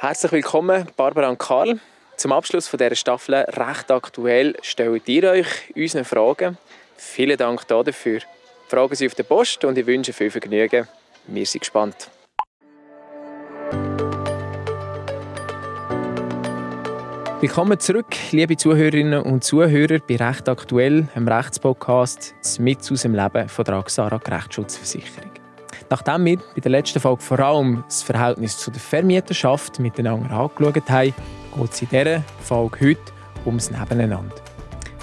Herzlich willkommen, Barbara und Karl. Zum Abschluss von dieser Staffel recht aktuell stellt ihr euch unsere Fragen. Vielen Dank dafür. Fragen Sie auf der Post und ich wünsche viel Vergnügen. Wir sind gespannt. Willkommen zurück, liebe Zuhörerinnen und Zuhörer, bei Recht aktuell, einem Rechtspodcast mit aus dem Leben von der Axara Rechtsschutzversicherung. Nachdem wir bei der letzten Folge vor allem das Verhältnis zu der Vermieterschaft miteinander angeschaut haben, geht es in dieser Folge heute ums Nebeneinander.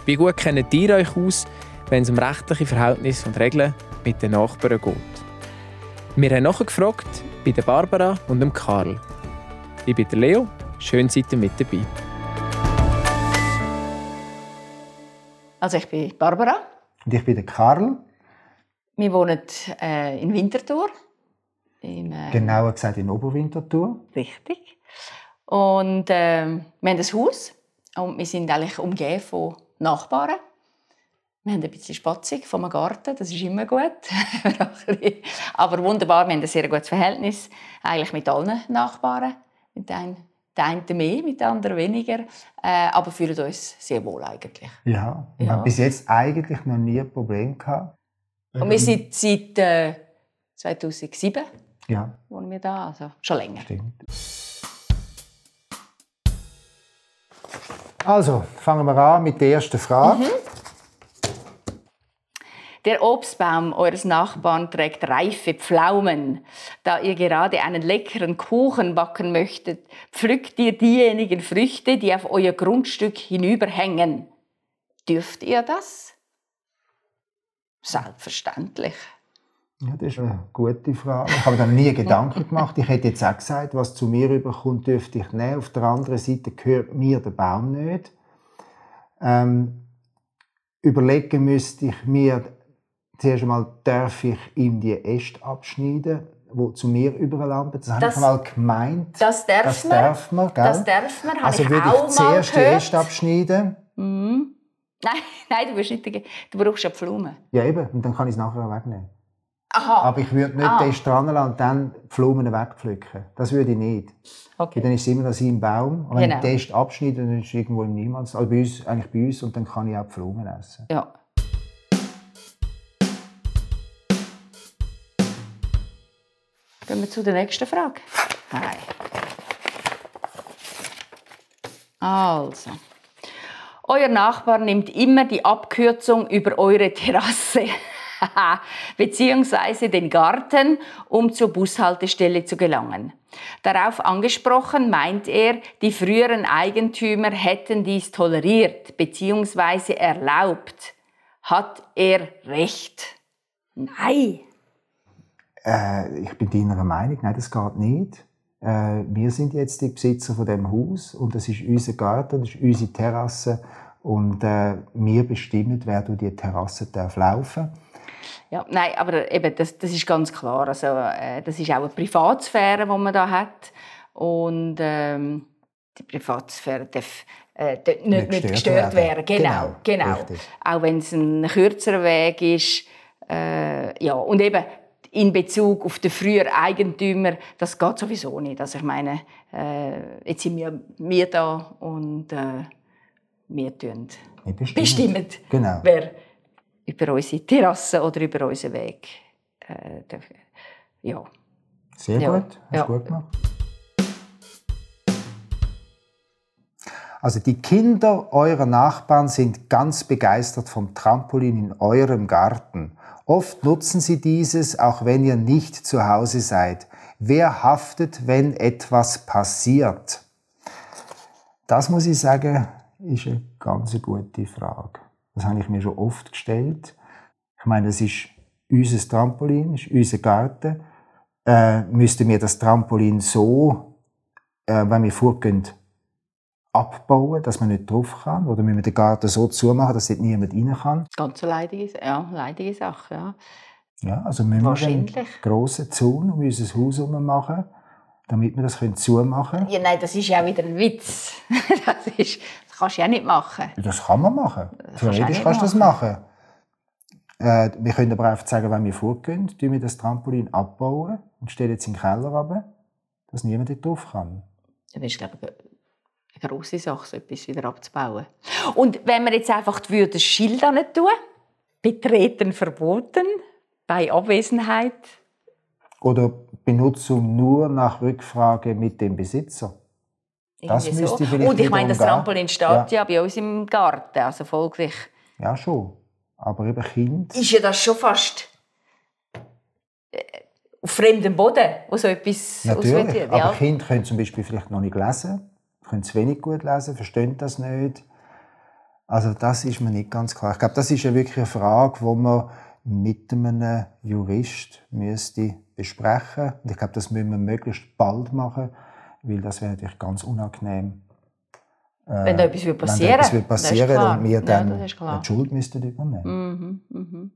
Wie gut kennt ihr euch aus, wenn es um rechtliche Verhältnisse und Regeln mit den Nachbarn geht? Wir haben nachgefragt bei der Barbara und dem Karl. Ich bin der Leo, schön seid ihr mit dabei. Also ich bin Barbara. Und ich bin der Karl. Wir wohnen äh, in Winterthur. Im, äh, Genauer gesagt in Oberwinterthur. Richtig. Und äh, wir haben ein Haus und wir sind eigentlich umgeben von Nachbarn. Wir haben ein bisschen spatzig vom Garten, das ist immer gut. Aber wunderbar, wir haben ein sehr gutes Verhältnis eigentlich mit allen Nachbarn. Mit einem der eine mehr, mit der anderen weniger, äh, aber fühlen uns sehr wohl eigentlich. Ja, wir ja. haben bis jetzt eigentlich noch nie ein Problem gehabt. Und wir sind seit äh, 2007 ja. wohnen wir da, also schon länger. Stimmt. Also, fangen wir an mit der ersten Frage. Mhm. Der Obstbaum eures Nachbarn trägt reife Pflaumen. Da ihr gerade einen leckeren Kuchen backen möchtet, pflückt ihr diejenigen Früchte, die auf euer Grundstück hinüberhängen. Dürft ihr das? Selbstverständlich. Ja, das ist eine gute Frage. Ich habe mir nie Gedanken gemacht. Ich hätte jetzt auch gesagt, was zu mir überkommt, dürfte ich nehmen. Auf der anderen Seite gehört mir der Baum nicht. Ähm, überlegen müsste ich mir zuerst einmal darf ich ihm die Äste abschneiden, die zu mir überlanden. Das, das habe ich mal gemeint. Das darf das man. Darf man gell? Das darf man. Also ich würde ich zuerst die Äste abschneiden. Mhm. Nein, nein, du, nicht, du brauchst ja Pflumen. Ja, eben. Und dann kann ich es nachher wegnehmen. Aha. Aber ich würde nicht ah. den Äste dran und dann die Pflumen wegpflücken. Das würde ich nicht. Okay. dann ist es immer noch sein Baum. Und wenn genau. ich den Äste abschneide, dann ist es irgendwo im Niemands. Also bei uns, eigentlich bei uns. Und dann kann ich auch die Pflumen essen. Ja. Gehen wir zu der nächsten Frage. Hi. Also. Euer Nachbar nimmt immer die Abkürzung über eure Terrasse bzw. den Garten, um zur Bushaltestelle zu gelangen. Darauf angesprochen meint er, die früheren Eigentümer hätten dies toleriert bzw. erlaubt. Hat er recht? Nein. Äh, ich bin deiner Meinung, nein, das geht nicht. Äh, wir sind jetzt die Besitzer von dem Haus und das ist unser Garten, das ist unsere Terrasse und äh, wir bestimmen, wer durch die Terrasse darf laufen ja, nein, aber eben, das, das ist ganz klar. Also, äh, das ist auch eine Privatsphäre, die man da hat. Und ähm, die Privatsphäre darf äh, nicht, nicht, nicht gestört, werden. werden. Genau, genau. genau. Auch wenn es ein kürzerer Weg ist. Äh, ja, und eben, in Bezug auf den früheren Eigentümer, das geht sowieso nicht. Also ich meine, äh, jetzt sind wir, wir da und äh, wir bestimmen, bestimmen genau. wer über unsere Terrasse oder über unseren Weg äh. Ja. Sehr ja. gut, hast ja. gut gemacht. Also die Kinder eurer Nachbarn sind ganz begeistert vom Trampolin in eurem Garten. Oft nutzen sie dieses, auch wenn ihr nicht zu Hause seid. Wer haftet, wenn etwas passiert? Das muss ich sagen, ist eine ganz gute Frage. Das habe ich mir schon oft gestellt. Ich meine, es ist unser Trampolin, ist unser Garten. Äh, müssten wir das Trampolin so, äh, wenn wir vorgehen, abbauen, dass man nicht drauf kann? Oder müssen wir den Garten so zumachen, dass dort niemand rein kann? Ganz eine leidige, ja, leidige Sache, ja. Ja, also müssen wir einen grossen Zaun um unser Haus herum machen, damit wir das zumachen können? Ja, nein, das ist ja wieder ein Witz. das, ist, das kannst du ja nicht machen. Das kann man machen. Theoretisch kannst du das machen. Äh, wir können aber einfach sagen, wenn wir vorgehen, tun wir das Trampolin abbauen und stellen es in den Keller runter, dass niemand dort drauf kann. Das ist, glaube ich, eine grosse Sache, so etwas wieder abzubauen. Und wenn wir jetzt einfach das Schild nicht tun, betreten verboten, bei Abwesenheit. Oder Benutzung nur nach Rückfrage mit dem Besitzer. Das Irgendwie müsste so. vielleicht Und ich meine, das Trampolin steht ja. ja bei uns im Garten, also folglich. Ja, schon. Aber eben Kind. Ist ja das schon fast äh, auf fremdem Boden, wo so etwas Natürlich, ja. aber Kinder können zum Beispiel vielleicht noch nicht lesen, können zu wenig gut lesen, verstehen das nicht. Also das ist mir nicht ganz klar. Ich glaube, das ist ja wirklich eine Frage, die man mit einem Jurist müsste besprechen. Und ich glaube, das müssen wir möglichst bald machen, weil das wäre natürlich ganz unangenehm. Äh, wenn da etwas passieren würde. Wenn etwas passieren und wir dann ja, die Schuld müssten übernehmen. Mhm, mhm.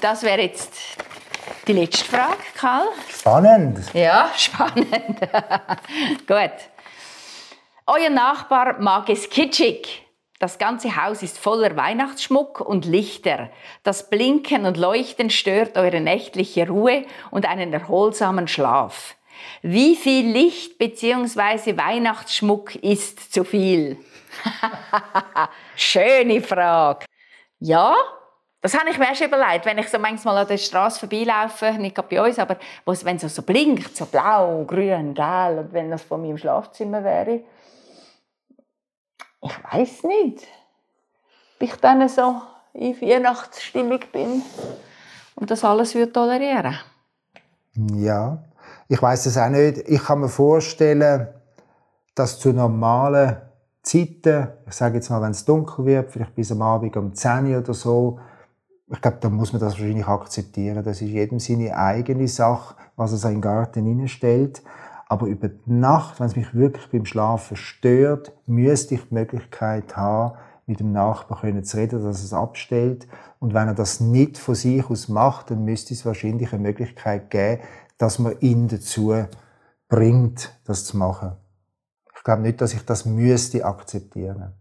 Das wäre jetzt die letzte Frage, Karl. Spannend. Ja, spannend. Gut. Euer Nachbar mag es kitschig. Das ganze Haus ist voller Weihnachtsschmuck und Lichter. Das Blinken und Leuchten stört eure nächtliche Ruhe und einen erholsamen Schlaf. Wie viel Licht bzw. Weihnachtsschmuck ist zu viel? Schöne Frage. Ja, das habe ich mir erst überlegt, wenn ich so manchmal an der Straße vorbeilaufe, nicht bei uns, aber wenn es so blinkt, so blau, grün, gelb, und wenn das von meinem Schlafzimmer wäre, ich weiß nicht, ob ich dann so in Weihnachtsstimmung bin und das alles würde tolerieren. Ja, ich weiß es auch nicht. Ich kann mir vorstellen, dass zu normalen Zeiten, ich sage jetzt mal, wenn es dunkel wird, vielleicht bis am Abend um 10 Uhr oder so, ich glaube, da muss man das wahrscheinlich akzeptieren. Das ist jedem seine eigene Sache, was er seinen Garten hineinstellt. Aber über die Nacht, wenn es mich wirklich beim Schlafen stört, müsste ich die Möglichkeit haben, mit dem Nachbarn zu reden, dass er es abstellt. Und wenn er das nicht von sich aus macht, dann müsste es wahrscheinlich eine Möglichkeit geben, dass man ihn dazu bringt, das zu machen. Ich glaube nicht, dass ich das müsste akzeptieren.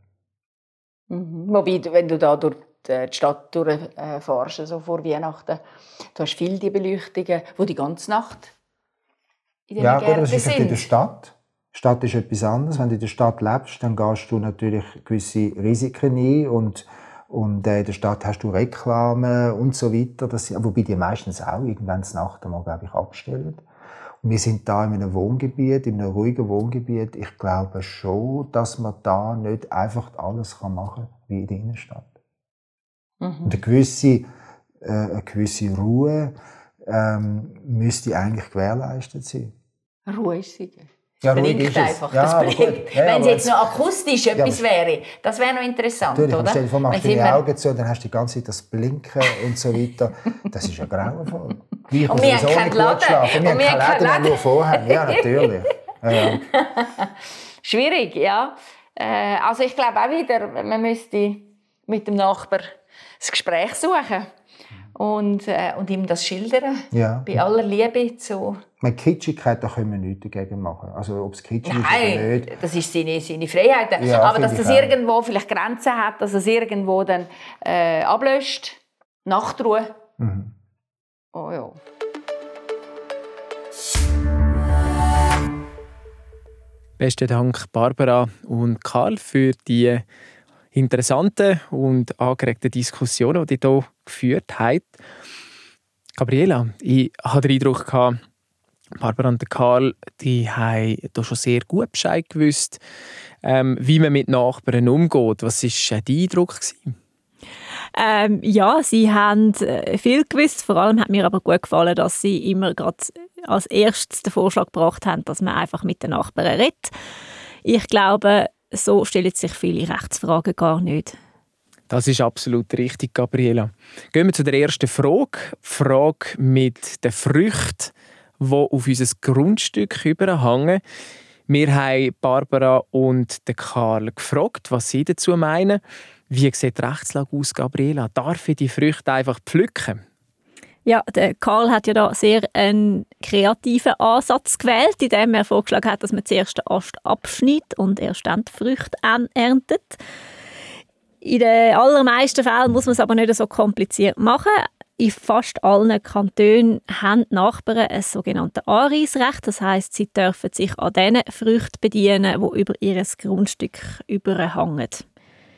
Mhm. Wobei, wenn du da durch die Stadt durchfährst, so vor Weihnachten, du hast viele die Beleuchtungen, die die ganze Nacht in ja, gut, das ist in der Stadt. Die Stadt ist etwas anderes. Wenn du in der Stadt lebst, dann gehst du natürlich gewisse Risiken ein und und äh, in der Stadt hast du Reklame und so weiter. Das, wobei die meistens auch irgendwann Nacht einmal, glaube ich, abstellen. Und wir sind da in einem Wohngebiet, in einem ruhigen Wohngebiet. Ich glaube schon, dass man da nicht einfach alles machen kann, wie in der Innenstadt. Mhm. Und eine gewisse, äh, eine gewisse Ruhe ähm, müsste eigentlich gewährleistet sein. Ruhig sein. Ja, blinkt einfach. Ja, das blinkt. Ja, Wenn es jetzt noch akustisch etwas wäre, das wäre noch interessant, natürlich, oder? Stell dir machst du die Augen zu, dann hast du die ganze Zeit das Blinken und so weiter. Das ist ja grauenvoll. Wie und wir haben keinen Laden. Und wir haben keinen Laden, wir nur vorher. Ja, natürlich. Ja, Schwierig, ja. Äh, also ich glaube auch wieder, man müsste mit dem Nachbar das Gespräch suchen und, äh, und ihm das schildern. Ja. Bei aller Liebe zu. Meine Kitschigkeit, da können wir nichts dagegen machen. Also, ob es kitschig Nein, ist oder nicht. das ist seine, seine Freiheit. Ja, Aber dass das irgendwo vielleicht Grenzen hat, dass es irgendwo dann äh, ablöscht. Nachtruhe. Mhm. Oh ja. Besten Dank, Barbara und Karl, für die interessanten und angeregten Diskussionen, die ihr hier geführt habt. Gabriela, ich hatte den Eindruck, Barbara und Karl die haben hier schon sehr gut Bescheid gewusst, ähm, wie man mit Nachbarn umgeht. Was war dein Eindruck? Ähm, ja, sie haben äh, viel gewusst. Vor allem hat mir aber gut gefallen, dass sie immer als erstes den Vorschlag gebracht haben, dass man einfach mit den Nachbarn redet. Ich glaube, so stellen sich viele Rechtsfragen gar nicht. Das ist absolut richtig, Gabriela. Gehen wir zu der ersten Frage. Die Frage mit den Früchten, die auf unser Grundstück überhängen. Wir haben Barbara und Karl gefragt, was sie dazu meinen. Wie sieht die Rechtslage aus, Gabriela? Darf ich die Früchte einfach pflücken? Ja, der Karl hat ja da sehr einen kreativen Ansatz gewählt, indem er vorgeschlagen hat, dass man zuerst den Ast abschneidet und erst dann die Früchte erntet. In den allermeisten Fällen muss man es aber nicht so kompliziert machen. in fast allen Kantonen haben die Nachbarn ein sogenanntes Anreisrecht. Das heißt, sie dürfen sich an diesen Früchten bedienen, die über ihr Grundstück überhängen.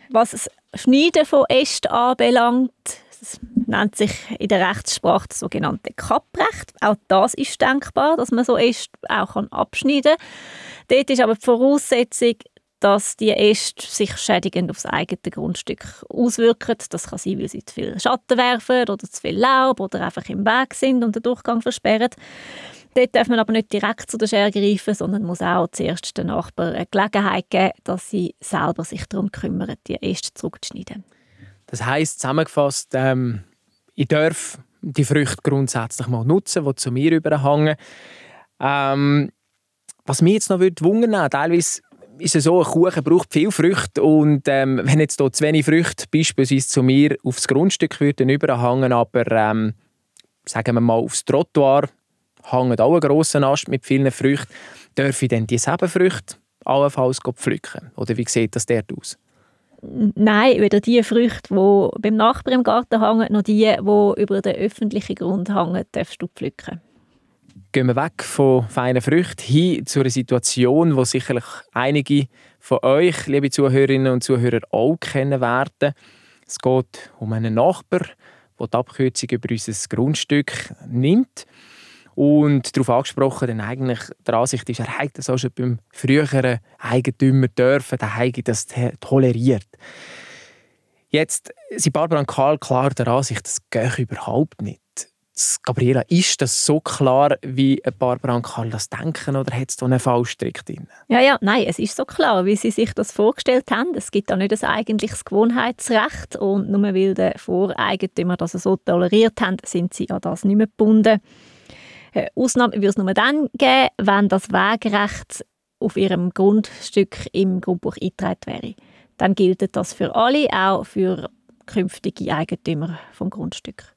Was das Schneiden von Ästen anbelangt, das nennt sich in der Rechtssprache das sogenannte Kapprecht. Auch das ist denkbar, dass man so Äste auch abschneiden kann. Dort ist aber die Voraussetzung, dass die Äste sich schädigend auf das eigene Grundstück auswirken. Das kann sein, weil sie zu viel Schatten werfen oder zu viel Laub oder einfach im Weg sind und den Durchgang versperren. Dort darf man aber nicht direkt zu der Schere greifen, sondern muss auch zuerst den Nachbarn eine Gelegenheit geben, dass sie selber sich darum kümmern, die Äste zurückzuschneiden. Das heisst, zusammengefasst, ähm, ich darf die Früchte grundsätzlich mal nutzen, die zu mir überhängen. Ähm, was mich jetzt noch wundern würde, teilweise ist es so, ein Kuchen braucht viel Früchte und ähm, wenn jetzt hier zu wenig Früchte beispielsweise zu mir aufs Grundstück würden überhängen, aber ähm, sagen wir mal aufs Trottoir hängt auch ein grosser Ast mit vielen Früchten, darf ich dann dieselben Früchte allenfalls pflücken? Oder wie sieht das dort aus? Nein, weder die Früchte, die beim Nachbarn im Garten hängen, noch die, die über den öffentlichen Grund hängen, darfst du pflücken gehen wir weg von feinen Früchten hin zu einer Situation, wo sicherlich einige von euch, liebe Zuhörerinnen und Zuhörer, auch kennen werden. Es geht um einen Nachbar, der die Abkürzung über unser Grundstück nimmt und darauf angesprochen, denn eigentlich der Ansicht ist, er hat das auch schon beim früheren Eigentümer dürfen, der hat das toleriert. Jetzt sind Barbara und Karl klar der Ansicht, das geht überhaupt nicht. Gabriela, ist das so klar, wie Barbara und Karl das denken, oder hat es da einen Fallstrick drin? Ja, ja, nein, es ist so klar, wie sie sich das vorgestellt haben. Es gibt da nicht ein eigentliches Gewohnheitsrecht und nur weil der Voreigentümer das so toleriert haben, sind sie an das nicht mehr gebunden. Äh, Ausnahme würde es nur dann geben, wenn das Wegrecht auf ihrem Grundstück im Grundbuch eingetragen wäre. Dann gilt das für alle, auch für künftige Eigentümer vom Grundstück.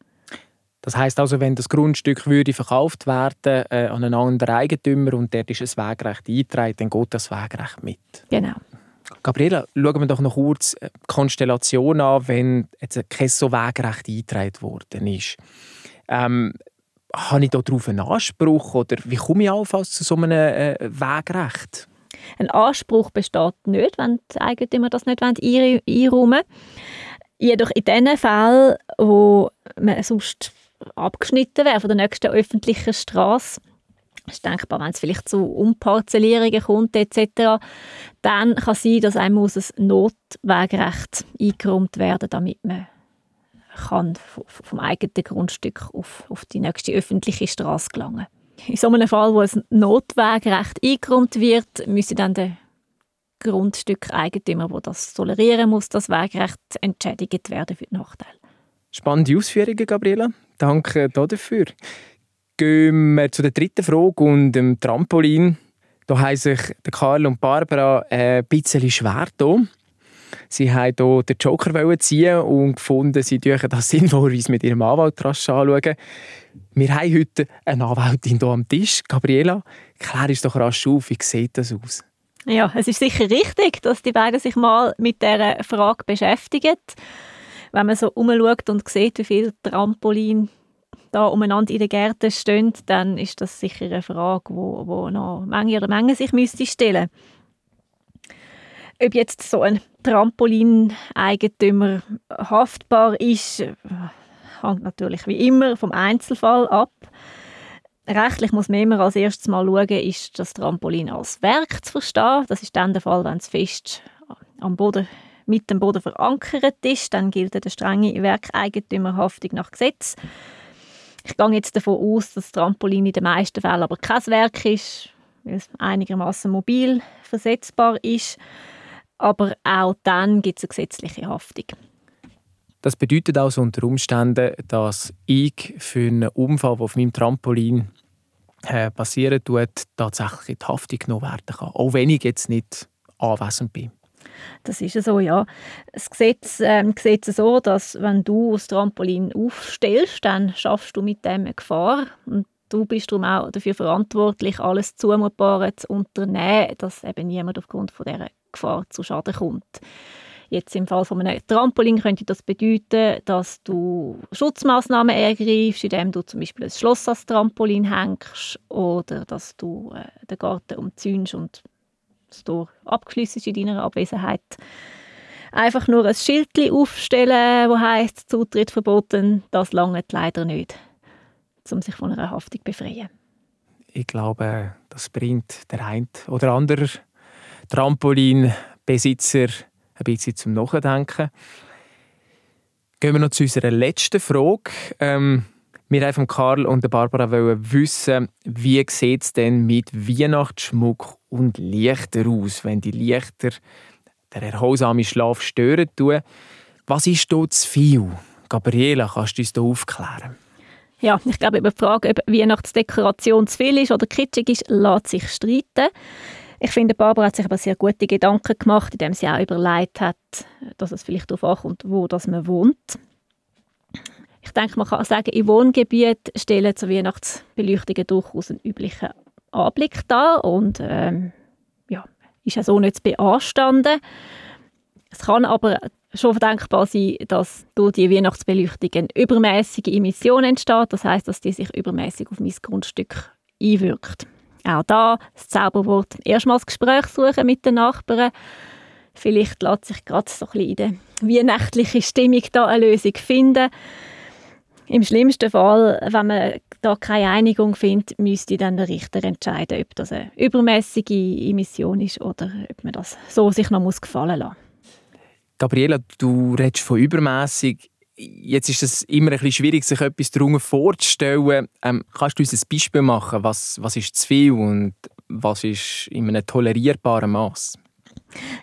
Das heißt also, wenn das Grundstück würde verkauft werden äh, an einen anderen Eigentümer und dort ist ein Wegrecht eingetragen, dann geht das Wegrecht mit. Genau. Gabriela, schauen wir doch noch kurz die Konstellation an, wenn jetzt kein so Wegrecht eingetragen worden ist. Ähm, habe ich darauf einen Anspruch oder wie komme ich allenfalls zu so einem äh, Wegrecht? Ein Anspruch besteht nicht, wenn die Eigentümer das nicht einräumen wollen. Jedoch in den Fällen, wo man sonst abgeschnitten wäre von der nächsten öffentlichen Straße. Ist denkbar, wenn es vielleicht zu Umparzellierungen kommt etc., dann kann es sein, dass einem ein Notwegrecht eingeräumt werden damit man kann vom eigenen Grundstück auf, auf die nächste öffentliche Straße gelangen In so einem Fall, wo ein Notwegrecht eingeräumt wird, müsste dann der Grundstückeigentümer, der das tolerieren muss, das Wegrecht entschädigt werden für den Nachteil. Spannende Ausführungen, Gabriela. Danke dafür. Gehen wir zu der dritten Frage und dem Trampolin. Da haben sich Karl und Barbara ein bisschen schwer getan. Sie wollten hier den Joker ziehen und gefunden, sie dürfen das sinnvollerweise mit ihrem Anwalt rasch anschauen. Wir haben heute eine Anwältin hier am Tisch. Gabriela, klär uns doch rasch auf, wie sieht das aus? Ja, es ist sicher richtig, dass die beiden sich mal mit dieser Frage beschäftigen wenn man so umschaut und sieht, wie viele Trampolin da umeinander in den Gärten stehen, dann ist das sicher eine Frage, wo, wo noch Menge oder Menge sich müsste stellen Ob jetzt so ein Trampolineigentümer haftbar ist, hängt natürlich wie immer vom Einzelfall ab. Rechtlich muss man immer als erstes mal schauen, ist das Trampolin als Werk zu verstehen. Das ist dann der Fall, wenn es fest am Boden mit dem Boden verankert ist, dann gilt eine strenge Werkeigentümerhaftung nach Gesetz. Ich gehe jetzt davon aus, dass das Trampolin in den meisten Fällen aber kein Werk ist, weil es einigermaßen mobil versetzbar ist. Aber auch dann gibt es eine gesetzliche Haftung. Das bedeutet also unter Umständen, dass ich für einen Unfall, der auf meinem Trampolin äh, passieren tut, tatsächlich in die Haftung genommen werden kann. Auch wenn ich jetzt nicht anwesend bin. Das ist so, ja. Das Gesetz ähm, sieht es so, dass wenn du das Trampolin aufstellst, dann schaffst du mit dem eine Gefahr. Und du bist darum auch dafür verantwortlich, alles Zumutbare zu unternehmen, dass eben niemand aufgrund von dieser Gefahr zu Schaden kommt. Jetzt im Fall von einem Trampolin könnte das bedeuten, dass du Schutzmaßnahmen ergreifst, indem du zum Beispiel ein Schloss als Trampolin hängst oder dass du äh, den Garten umzäunst und das Tor abgeschlossen in deiner Abwesenheit. Einfach nur ein Schild aufstellen, wo heißt Zutritt verboten, das lange leider nicht, um sich von einer Haftung zu befreien. Ich glaube, das bringt der ein oder andere Trampolinbesitzer ein bisschen zum Nachdenken. Gehen wir noch zu unserer letzten Frage. Ähm, wir haben von Karl und Barbara wissen, wie sieht es denn mit Weihnachtsschmuck und Lichter aus, wenn die Lichter der erholsame Schlaf stören tun. Was ist dort zu viel? Gabriela, kannst du uns da aufklären? Ja, ich glaube, über die Frage, ob Weihnachtsdekoration zu viel ist oder kitschig ist, lässt sich streiten. Ich finde, Barbara hat sich aber sehr gute Gedanken gemacht, indem sie auch überlegt hat, dass es vielleicht darauf ankommt, wo das man wohnt. Ich denke, man kann sagen, im Wohngebiet stellen zur Weihnachtsbeleuchtungen durchaus einen üblichen Anblick dar und ähm, ja, ist ja so nicht zu beanstanden. Es kann aber schon denkbar sein, dass durch die Weihnachtsbeleuchtung übermäßige Emission entsteht. Das heißt, dass die sich übermäßig auf mein Grundstück einwirkt. Auch da das Zauberwort erstmals Gespräch suchen mit den Nachbarn. Vielleicht lässt sich gerade so ein bisschen in der Stimmung da eine Lösung finden. Im schlimmsten Fall, wenn man da keine Einigung findet, müsste dann der Richter entscheiden, ob das eine übermäßige Emission ist oder ob man das so sich noch muss gefallen lassen. Gabriela, du redest von übermäßig. Jetzt ist es immer ein bisschen schwierig, sich etwas darunter vorzustellen. Ähm, kannst du uns ein Beispiel machen, was, was ist zu viel und was ist in einem tolerierbaren Maß?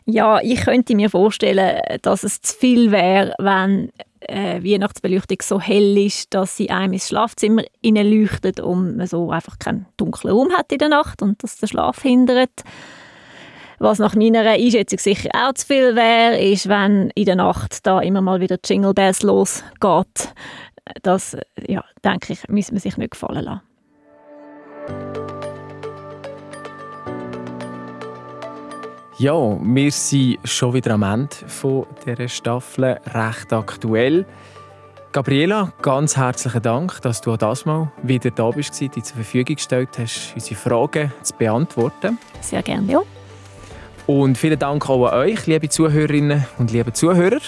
Ja, ich könnte mir vorstellen, dass es zu viel wäre, wenn äh, Weihnachtsbeleuchtung so hell ist, dass sie einem ins Schlafzimmer leuchtet und man so einfach keinen dunklen Raum hat in der Nacht und das den Schlaf hindert. Was nach meiner Einschätzung sicher auch zu viel wäre, ist, wenn in der Nacht da immer mal wieder Jingle Bells losgeht. Das, ja, denke ich, müssen wir sich nicht gefallen lassen. Ja, wir sind schon wieder am Ende von dieser Staffel recht aktuell. Gabriela, ganz herzlichen Dank, dass du auch das Mal wieder da bist, die zur Verfügung gestellt hast, unsere Fragen zu beantworten. Sehr gerne, ja. Und vielen Dank auch an euch, liebe Zuhörerinnen und liebe Zuhörer.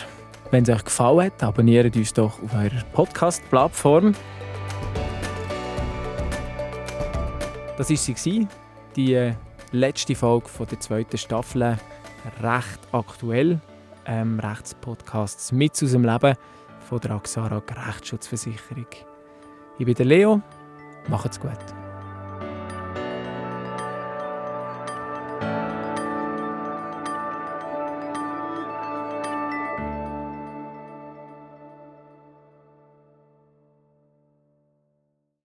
Wenn es euch gefallen hat, abonniert uns doch auf eurer Podcast-Plattform. Das war sie, die äh, letzte Folge der zweiten Staffel. Recht aktuell. Ähm, Rechtspodcasts mit aus dem Leben von der Axara Rechtsschutzversicherung. Ich bin der Leo. Macht's gut.